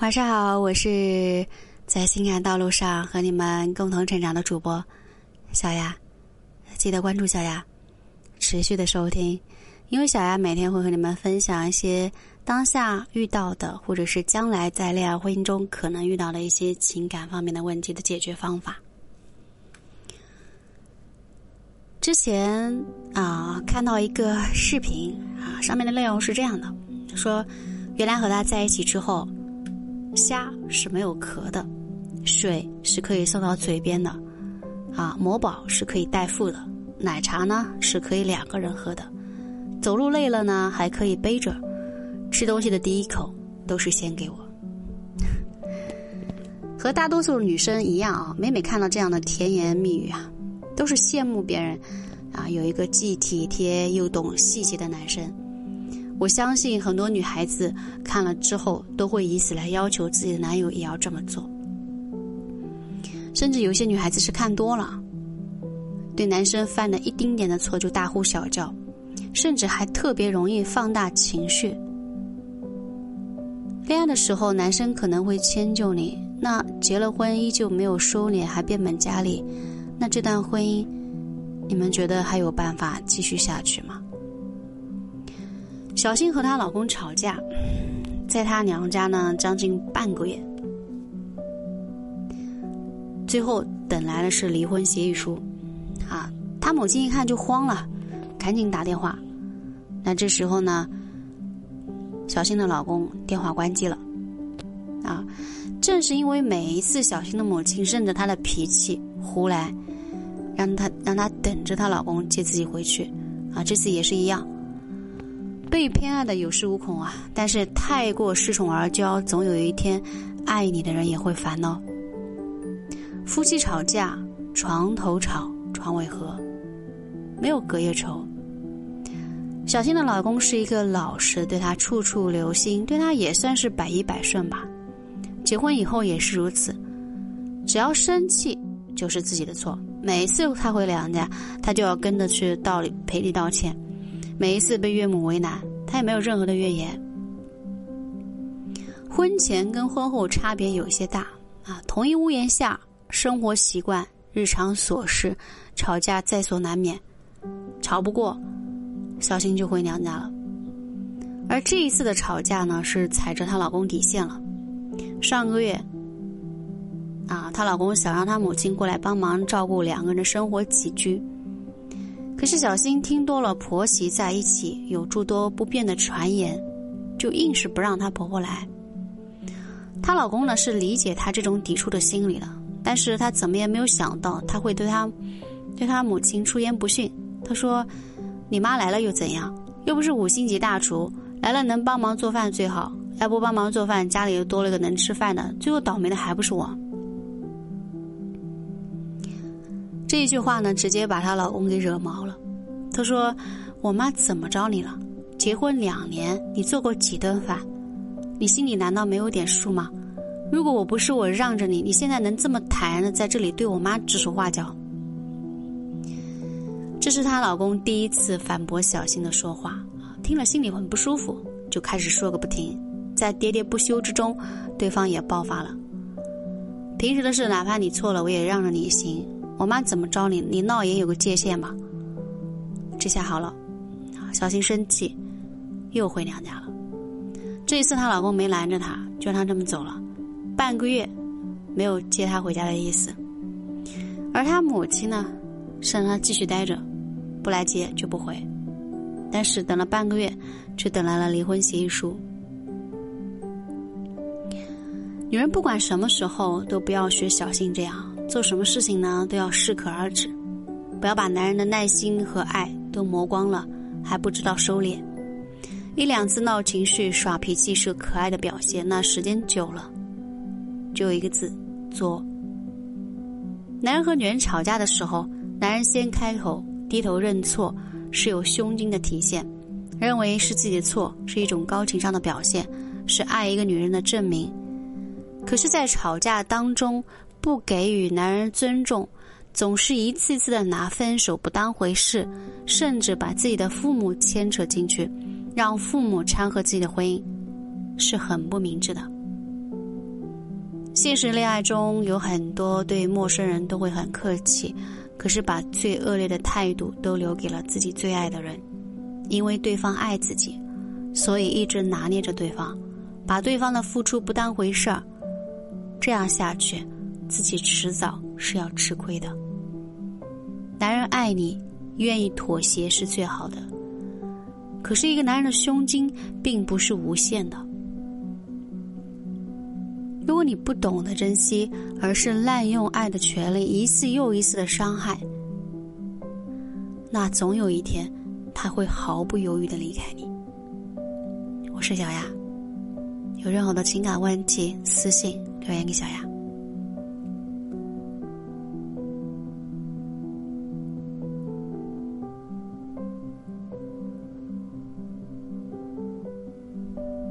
晚上好，我是在情感道路上和你们共同成长的主播小丫，记得关注小丫，持续的收听，因为小丫每天会和你们分享一些当下遇到的，或者是将来在恋爱婚姻中可能遇到的一些情感方面的问题的解决方法。之前啊，看到一个视频啊，上面的内容是这样的，说原来和他在一起之后。虾是没有壳的，水是可以送到嘴边的，啊，某宝是可以代付的，奶茶呢是可以两个人喝的，走路累了呢还可以背着，吃东西的第一口都是先给我。和大多数女生一样啊，每每看到这样的甜言蜜语啊，都是羡慕别人，啊，有一个既体贴又懂细节的男生。我相信很多女孩子看了之后都会以此来要求自己的男友也要这么做，甚至有些女孩子是看多了，对男生犯了一丁点的错就大呼小叫，甚至还特别容易放大情绪。恋爱的时候，男生可能会迁就你，那结了婚依旧没有收敛，还变本加厉，那这段婚姻，你们觉得还有办法继续下去吗？小新和她老公吵架，在她娘家呢将近半个月，最后等来的是离婚协议书。啊，她母亲一看就慌了，赶紧打电话。那这时候呢，小新的老公电话关机了。啊，正是因为每一次小新的母亲任着她的脾气胡来，让她让她等着她老公接自己回去。啊，这次也是一样。被偏爱的有恃无恐啊，但是太过恃宠而骄，总有一天，爱你的人也会烦恼。夫妻吵架，床头吵，床尾和，没有隔夜仇。小新的老公是一个老实，对她处处留心，对她也算是百依百顺吧。结婚以后也是如此，只要生气就是自己的错。每次他回娘家，他就要跟着去道理赔礼道歉。每一次被岳母为难，他也没有任何的怨言。婚前跟婚后差别有些大啊，同一屋檐下，生活习惯、日常琐事，吵架在所难免。吵不过，小新就回娘家了。而这一次的吵架呢，是踩着她老公底线了。上个月，啊，她老公想让她母亲过来帮忙照顾两个人的生活起居。可是小新听多了婆媳在一起有诸多不便的传言，就硬是不让她婆婆来。她老公呢是理解她这种抵触的心理的，但是他怎么也没有想到她会对她，对她母亲出言不逊。他说：“你妈来了又怎样？又不是五星级大厨，来了能帮忙做饭最好，要不帮忙做饭，家里又多了个能吃饭的，最后倒霉的还不是我。”这一句话呢，直接把她老公给惹毛了。她说：“我妈怎么着你了？结婚两年，你做过几顿饭？你心里难道没有点数吗？如果我不是我让着你，你现在能这么坦然的在这里对我妈指手画脚？”这是她老公第一次反驳小新的说话，听了心里很不舒服，就开始说个不停。在喋喋不休之中，对方也爆发了：“平时的事，哪怕你错了，我也让着你行。”我妈怎么着你？你闹也有个界限吧。这下好了，小新生气，又回娘家了。这一次她老公没拦着她，就让她这么走了。半个月，没有接她回家的意思。而她母亲呢，是让她继续待着，不来接就不回。但是等了半个月，却等来了离婚协议书。女人不管什么时候都不要学小新这样。做什么事情呢，都要适可而止，不要把男人的耐心和爱都磨光了，还不知道收敛。一两次闹情绪、耍脾气是可爱的表现，那时间久了，就一个字：作。男人和女人吵架的时候，男人先开口低头认错，是有胸襟的体现，认为是自己的错，是一种高情商的表现，是爱一个女人的证明。可是，在吵架当中，不给予男人尊重，总是一次次的拿分手不当回事，甚至把自己的父母牵扯进去，让父母掺和自己的婚姻，是很不明智的。现实恋爱中有很多对陌生人都会很客气，可是把最恶劣的态度都留给了自己最爱的人，因为对方爱自己，所以一直拿捏着对方，把对方的付出不当回事儿。这样下去，自己迟早是要吃亏的。男人爱你，愿意妥协是最好的。可是，一个男人的胸襟并不是无限的。如果你不懂得珍惜，而是滥用爱的权利，一次又一次的伤害，那总有一天他会毫不犹豫的离开你。我是小雅，有任何的情感问题，私信留言给小雅。